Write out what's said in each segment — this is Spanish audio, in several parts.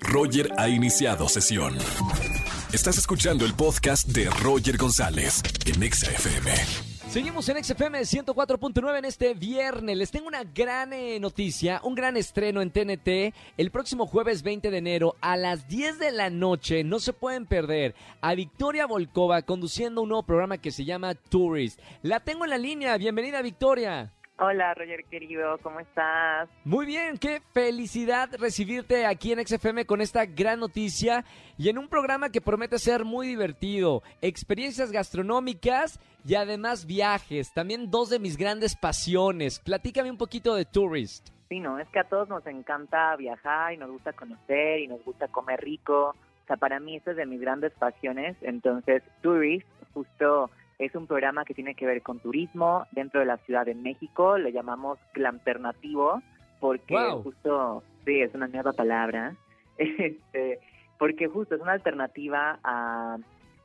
Roger ha iniciado sesión. Estás escuchando el podcast de Roger González en Exa FM. Seguimos en XFM 104.9 en este viernes. Les tengo una gran eh, noticia, un gran estreno en TNT. El próximo jueves 20 de enero a las 10 de la noche, no se pueden perder, a Victoria Volkova conduciendo un nuevo programa que se llama Tourist. La tengo en la línea. Bienvenida, Victoria. Hola, Roger querido, ¿cómo estás? Muy bien, qué felicidad recibirte aquí en XFM con esta gran noticia y en un programa que promete ser muy divertido, experiencias gastronómicas y además viajes, también dos de mis grandes pasiones. Platícame un poquito de Tourist. Sí, no, es que a todos nos encanta viajar y nos gusta conocer y nos gusta comer rico. O sea, para mí es de mis grandes pasiones. Entonces, Tourist justo es un programa que tiene que ver con turismo dentro de la Ciudad de México. Le llamamos Alternativo porque justo, sí, es una nueva palabra. Este, porque justo es una alternativa a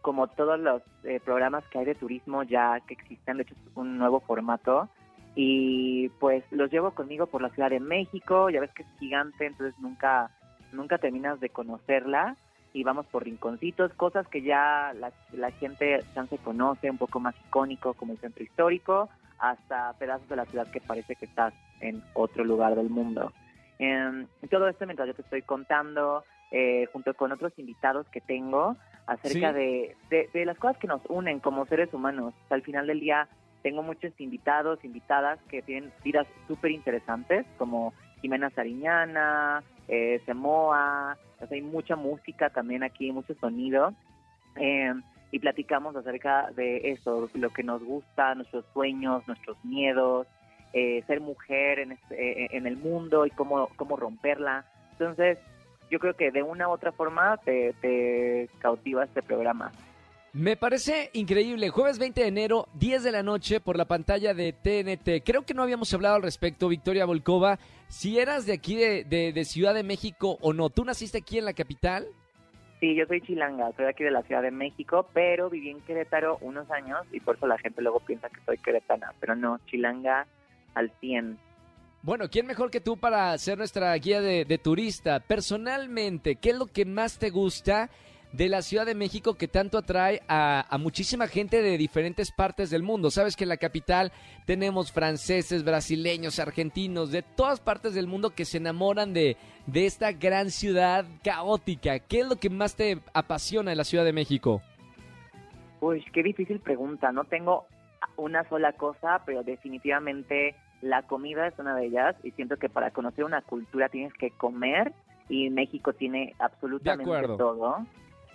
como todos los eh, programas que hay de turismo ya que existen, de hecho es un nuevo formato y pues los llevo conmigo por la Ciudad de México, ya ves que es gigante, entonces nunca nunca terminas de conocerla y vamos por rinconcitos, cosas que ya la, la gente ya se conoce, un poco más icónico como el centro histórico, hasta pedazos de la ciudad que parece que estás en otro lugar del mundo. Eh, todo esto mientras yo te estoy contando, eh, junto con otros invitados que tengo, acerca de, de, las cosas que nos unen como seres humanos. al final del día tengo muchos invitados, invitadas que tienen vidas súper interesantes, como Jimena Sariñana, eh, Semoa, hay mucha música también aquí, mucho sonido. Eh, y platicamos acerca de eso, lo que nos gusta, nuestros sueños, nuestros miedos, eh, ser mujer en, este, en el mundo y cómo, cómo romperla. Entonces, yo creo que de una u otra forma te, te cautiva este programa. Me parece increíble. Jueves 20 de enero, 10 de la noche, por la pantalla de TNT. Creo que no habíamos hablado al respecto, Victoria Volkova. Si eras de aquí, de, de, Ciudad de México o no. ¿Tú naciste aquí en la capital? Sí, yo soy chilanga, soy aquí de la Ciudad de México, pero viví en Querétaro unos años y por eso la gente luego piensa que soy queretana. Pero no, chilanga al 100. Bueno, ¿quién mejor que tú para ser nuestra guía de, de turista? Personalmente, ¿qué es lo que más te gusta? De la Ciudad de México que tanto atrae a, muchísima gente de diferentes partes del mundo. Sabes que en la capital tenemos franceses, brasileños, argentinos, de todas partes del mundo que se enamoran de, de esta gran ciudad caótica. ¿Qué es lo que más te apasiona de la Ciudad de México? Uy, qué difícil pregunta. No tengo una sola cosa, pero definitivamente la comida es una de ellas y siento que para conocer una cultura tienes que comer y México tiene absolutamente todo.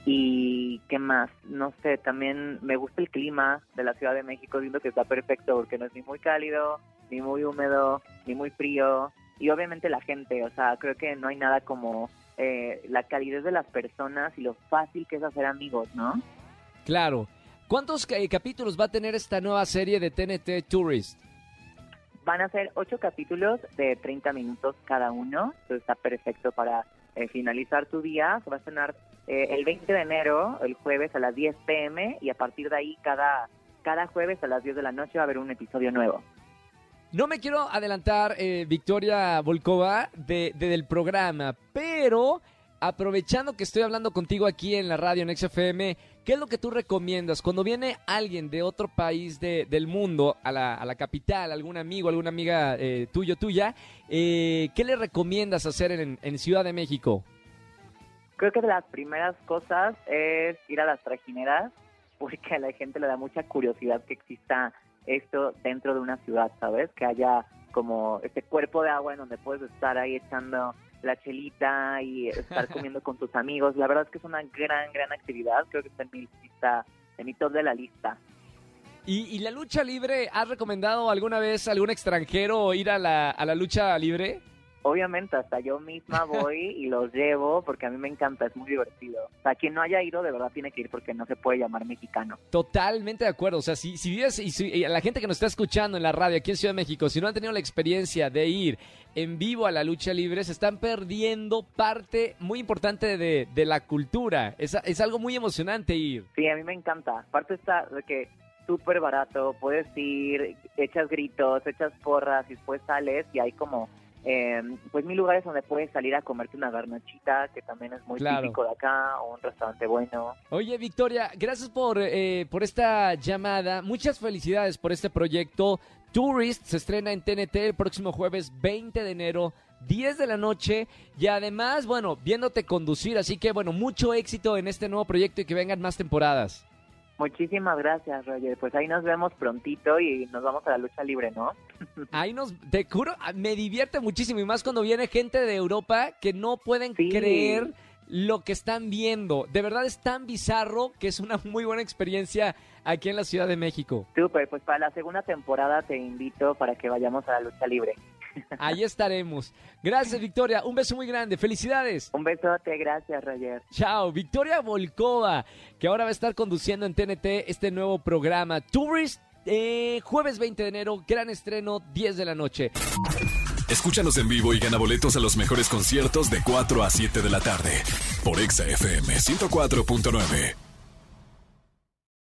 Y qué más, no sé, también me gusta el clima de la Ciudad de México, siento que está perfecto porque no es ni muy cálido, ni muy húmedo, ni muy frío. Y obviamente la gente, o sea, creo que no hay nada como eh, la calidez de las personas y lo fácil que es hacer amigos, ¿no? Claro. ¿Cuántos eh, capítulos va a tener esta nueva serie de TNT Tourist? Van a ser ocho capítulos de 30 minutos cada uno, entonces está perfecto para eh, finalizar tu día. Se va a estrenar eh, el 20 de enero, el jueves a las 10 pm, y a partir de ahí cada, cada jueves a las 10 de la noche va a haber un episodio nuevo. No me quiero adelantar, eh, Victoria Volkova, de, del programa, pero aprovechando que estoy hablando contigo aquí en la radio en XFM, ¿qué es lo que tú recomiendas cuando viene alguien de otro país del mundo a la, a la, capital, algún amigo, alguna amiga eh, tuyo, tuya? Eh, ¿Qué le recomiendas hacer en, en, Ciudad de México? Creo que de las primeras cosas es ir a las trajineras, porque a la gente le da mucha curiosidad que exista esto dentro de una ciudad, ¿sabes? Que haya como este cuerpo de agua en donde puedes estar ahí echando la chelita y estar comiendo con tus amigos. La verdad es que es una gran, gran actividad. Creo que está en mi lista, en mi top de la lista. ¿Y, ¿Y, la lucha libre? ¿Has recomendado alguna vez a algún extranjero ir a la, a la lucha libre? Obviamente hasta yo misma voy y los llevo porque a mí me encanta, es muy divertido. O sea, quien no haya ido de verdad tiene que ir porque no se puede llamar mexicano. Totalmente de acuerdo. O sea, si, si vives y si, la gente que nos está escuchando en la radio aquí en Ciudad de México, si no han tenido la experiencia de ir en vivo a la lucha libre, se están perdiendo parte muy importante de, de la cultura. Es, es algo muy emocionante ir. Sí, a mí me encanta. Aparte está de que súper barato, puedes ir, echas gritos, echas porras y después sales y hay como eh, pues mil lugares donde puedes salir a comerte una garnachita, que también es muy Claro. típico de acá, o un restaurante bueno. Oye, Victoria, gracias por, eh, por esta llamada. Muchas felicidades por este proyecto. Tourist se estrena en TNT el próximo jueves 20 de enero, 10 de la noche. Y además, bueno, viéndote conducir. Así que, bueno, mucho éxito en este nuevo proyecto y que vengan más temporadas. Muchísimas gracias, Roger. Pues ahí nos vemos prontito y nos vamos a la lucha libre, ¿no? Ahí nos, te juro, me divierte muchísimo y más cuando viene gente de Europa que no pueden Sí. creer lo que están viendo. De verdad es tan bizarro que es una muy buena experiencia aquí en la Ciudad de México. Súper, pues para la segunda temporada te invito para que vayamos a la lucha libre. Ahí estaremos. Gracias, Victoria. Un beso muy grande. Felicidades. Un besote, gracias, Roger. Chao. Victoria Volkova, que ahora va a estar conduciendo en TNT este nuevo programa. Tourist, eh, jueves 20 de enero, gran estreno, 10 de la noche. Escúchanos en vivo y gana boletos a los mejores conciertos de 4 a 7 de la tarde por Exa FM 104.9.